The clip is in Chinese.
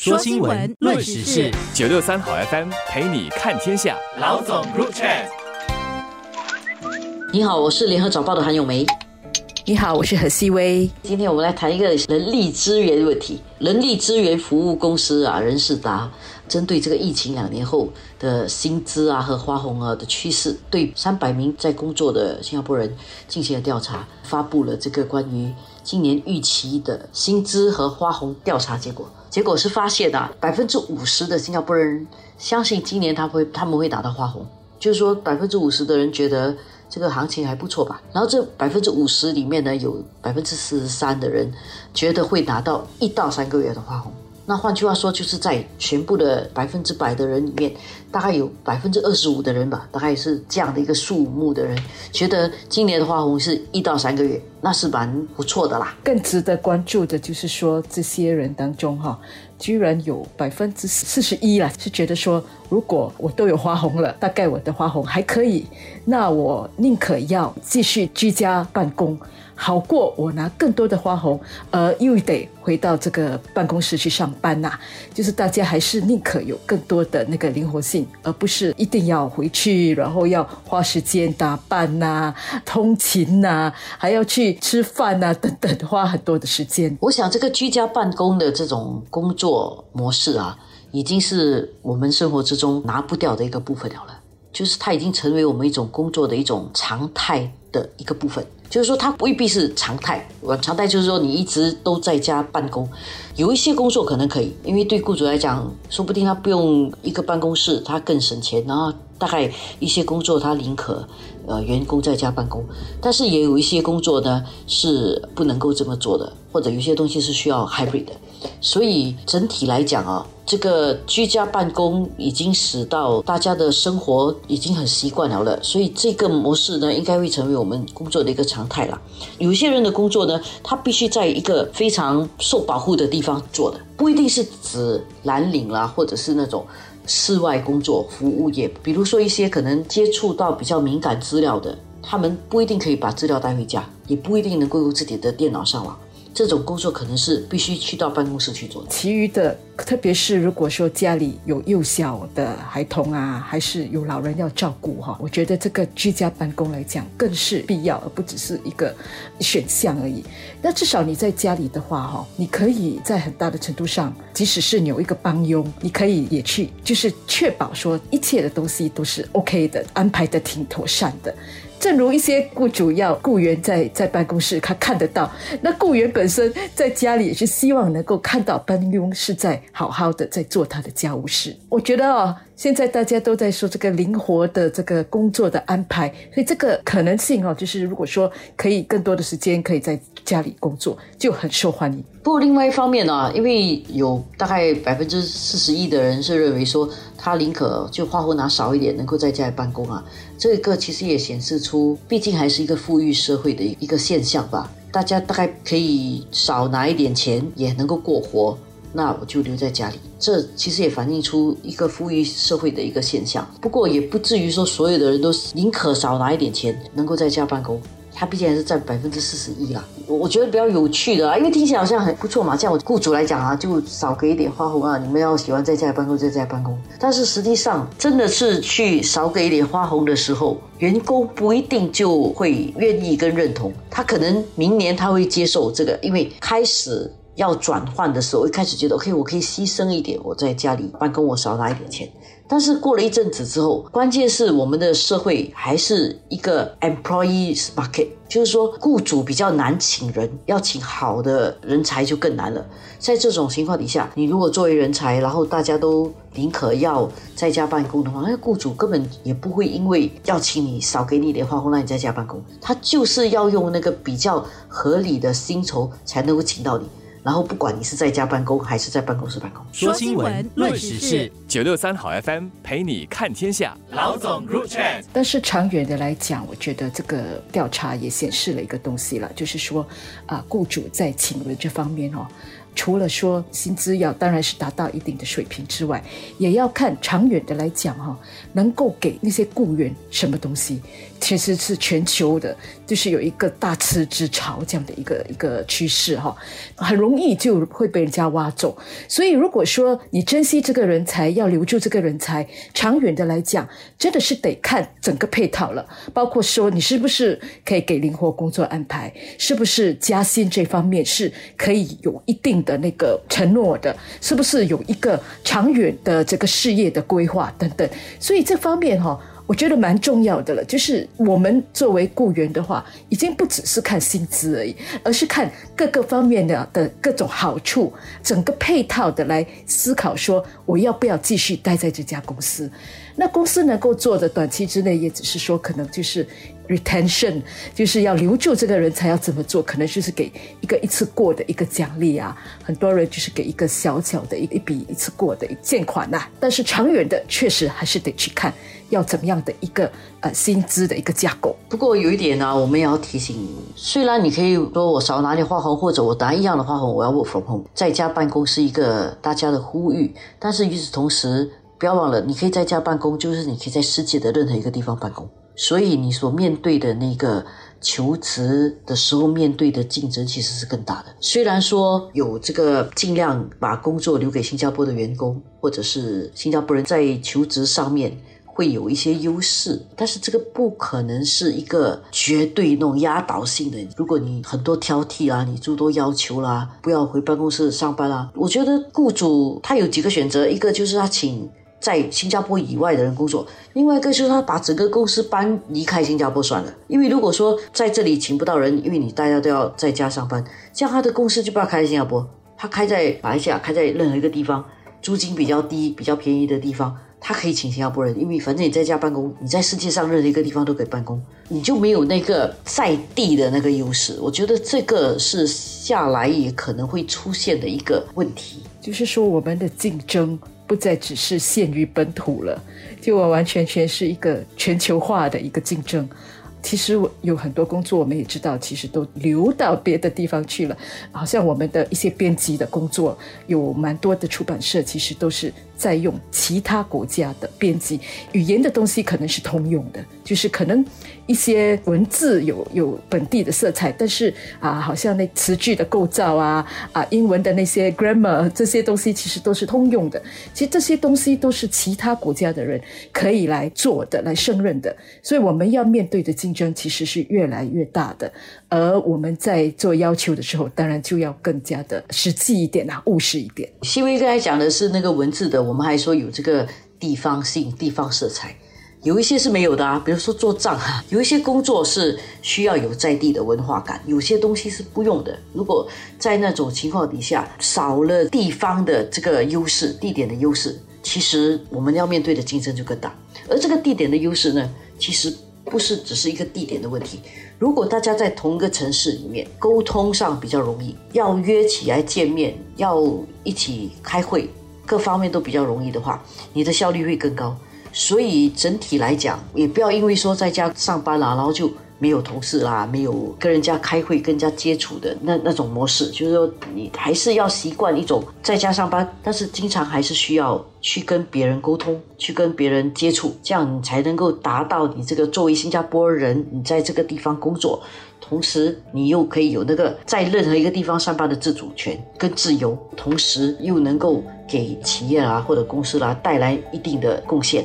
说新闻，论时事，九六三好 FM 陪你看天下。老总。你好，我是联合早报的韩咏梅。你好，我是何希薇。今天我们来谈一个人力资源问题。人力资源服务公司啊，人事达针对这个疫情两年后的薪资啊和花红啊的趋势，对三百名在工作的新加坡人进行了调查，发布了这个关于今年预期的薪资和花红调查结果。结果是发现啊，百分之五十的新加坡人相信今年他会他们会拿到花红，就是说百分之五十的人觉得这个行情还不错吧。然后这百分之五十里面呢，有百分之四十三的人觉得会拿到一到三个月的花红。那换句话说，就是在全部的百分之百的人里面，大概有百分之二十五的人吧，大概是这样的一个数目的人，觉得今年的花红是一到三个月，那是蛮不错的啦。更值得关注的就是说，这些人当中哈，居然有百分之四十一了，是觉得说，如果我都有花红了，大概我的花红还可以，那我宁可要继续居家办公。好过我拿更多的花红，而又得回到这个办公室去上班呐。就是大家还是宁可有更多的那个灵活性，而不是一定要回去，然后要花时间打扮呐、通勤呐，还要去吃饭呐等等，花很多的时间。我想这个居家办公的这种工作模式啊，已经是我们生活之中拿不掉的一个部分了了。就是它已经成为我们一种工作的一种常态的一个部分。就是说，它未必是常态。常态就是说，你一直都在家办公。有一些工作可能可以，因为对雇主来讲，说不定他不用一个办公室，他更省钱。然后大概一些工作他宁可呃员工在家办公，但是也有一些工作呢是不能够这么做的，或者有些东西是需要 hybrid 的。所以整体来讲啊，这个居家办公已经使到大家的生活已经很习惯了了。所以这个模式呢，应该会成为我们工作的一个常态了。有些人的工作呢，他必须在一个非常受保护的地方做的，不一定是指蓝领啦，或者是那种室外工作服务业。比如说一些可能接触到比较敏感资料的，他们不一定可以把资料带回家，也不一定能够用自己的电脑上网。这种工作可能是必须去到办公室去做。其余的，特别是如果说家里有幼小的孩童啊，还是有老人要照顾哈，我觉得这个居家办公来讲更是必要，而不只是一个选项而已。那至少你在家里的话哈，你可以在很大的程度上，即使是你有一个帮佣，你可以也去，就是确保说一切的东西都是 OK 的，安排的挺妥善的。正如一些雇主要雇员在在办公室，他看得到；那雇员本身在家里也是希望能够看到班佣是在好好的在做他的家务事。我觉得哦。现在大家都在说这个灵活的这个工作的安排，所以这个可能性哦，就是如果说可以更多的时间可以在家里工作，就很受欢迎。不过另外一方面呢，因为有大概百分之四十一的人是认为说，他宁可就花活拿少一点，能够在家里办公啊。这个其实也显示出，毕竟还是一个富裕社会的一个现象吧。大家大概可以少拿一点钱，也能够过活。那我就留在家里，这其实也反映出一个富裕社会的一个现象。不过也不至于说所有的人都宁可少拿一点钱，能够在家办公。他毕竟还是占百分之四十一啦。我我觉得比较有趣的啊，因为听起来好像很不错嘛。像我雇主来讲啊，就少给一点花红啊。你们要喜欢在家办公，在家办公。但是实际上，真的是去少给一点花红的时候，员工不一定就会愿意跟认同。他可能明年他会接受这个，因为开始。要转换的时候，一开始觉得 OK，我可以牺牲一点，我在家里办公，我少拿一点钱。但是过了一阵子之后，关键是我们的社会还是一个 employees market，就是说雇主比较难请人，要请好的人才就更难了。在这种情况底下，你如果作为人才，然后大家都宁可要在家办公的话，那雇主根本也不会因为要请你少给你一点花红让你在家办公，他就是要用那个比较合理的薪酬才能够请到你。然后不管你是在家办公还是在办公室办公，说新闻，论时事，九六三好 FM 陪你看天下。老总入圈。但是长远的来讲，我觉得这个调查也显示了一个东西了，就是说啊，雇主在请人这方面哦。除了说薪资要当然是达到一定的水平之外，也要看长远的来讲哈，能够给那些雇员什么东西。其实是全球的，就是有一个大辞职潮这样的一个一个趋势哈，很容易就会被人家挖走。所以如果说你珍惜这个人才，要留住这个人才，长远的来讲，真的是得看整个配套了，包括说你是不是可以给灵活工作安排，是不是加薪这方面是可以有一定的那个承诺的，是不是有一个长远的这个事业的规划等等。所以这方面哈。我觉得蛮重要的了，就是我们作为雇员的话，已经不只是看薪资而已，而是看各个方面的的各种好处，整个配套的来思考，说我要不要继续待在这家公司。那公司能够做的短期之内，也只是说可能就是 retention，就是要留住这个人才要怎么做，可能就是给一个一次过的一个奖励啊。很多人就是给一个小小的一一笔一次过的借款呐。但是长远的，确实还是得去看要怎么样的一个呃薪资的一个架构。不过有一点呢，我们也要提醒，虽然你可以说我少拿点花红，或者我拿一样的花红，我要 work from home，在家办公是一个大家的呼吁，但是与此同时。不要忘了，你可以在家办公，就是你可以在世界的任何一个地方办公。所以你所面对的那个求职的时候面对的竞争其实是更大的。虽然说有这个尽量把工作留给新加坡的员工，或者是新加坡人在求职上面会有一些优势，但是这个不可能是一个绝对那种压倒性的。如果你很多挑剔啊，你诸多要求啦，不要回办公室上班啦，我觉得雇主他有几个选择，一个就是他请。在新加坡以外的人工作，另外一个就是他把整个公司搬离开新加坡算了。因为如果说在这里请不到人，因为你大家都要在家上班，这样他的公司就不要开在新加坡，他开在马来西亚，开在任何一个地方，租金比较低、比较便宜的地方，他可以请新加坡人，因为反正你在家办公，你在世界上任何一个地方都可以办公，你就没有那个在地的那个优势。我觉得这个是下来也可能会出现的一个问题，就是说我们的竞争。不再只是限于本土了，就完完全全是一个全球化的一个竞争。其实有很多工作，我们也知道，其实都流到别的地方去了。好像我们的一些编辑的工作，有蛮多的出版社，其实都是。在用其他国家的编辑语言的东西可能是通用的，就是可能一些文字有有本地的色彩，但是啊，好像那词句的构造啊啊，英文的那些 grammar 这些东西其实都是通用的。其实这些东西都是其他国家的人可以来做的、来胜任的。所以我们要面对的竞争其实是越来越大的。而我们在做要求的时候，当然就要更加的实际一点啊，务实一点。西威刚才讲的是那个文字的。我们还说有这个地方性、地方色彩，有一些是没有的啊。比如说做账啊，有一些工作是需要有在地的文化感，有些东西是不用的。如果在那种情况底下，少了地方的这个优势、地点的优势，其实我们要面对的竞争就更大。而这个地点的优势呢，其实不是只是一个地点的问题。如果大家在同一个城市里面，沟通上比较容易，要约起来见面，要一起开会。各方面都比较容易的话，你的效率会更高。所以整体来讲，也不要因为说在家上班了，然后就没有同事啦，没有跟人家开会、跟人家接触的那那种模式。就是说，你还是要习惯一种在家上班，但是经常还是需要去跟别人沟通，去跟别人接触，这样你才能够达到你这个作为新加坡人，你在这个地方工作。同时，你又可以有那个在任何一个地方上班的自主权跟自由，同时又能够给企业啊或者公司啦带来一定的贡献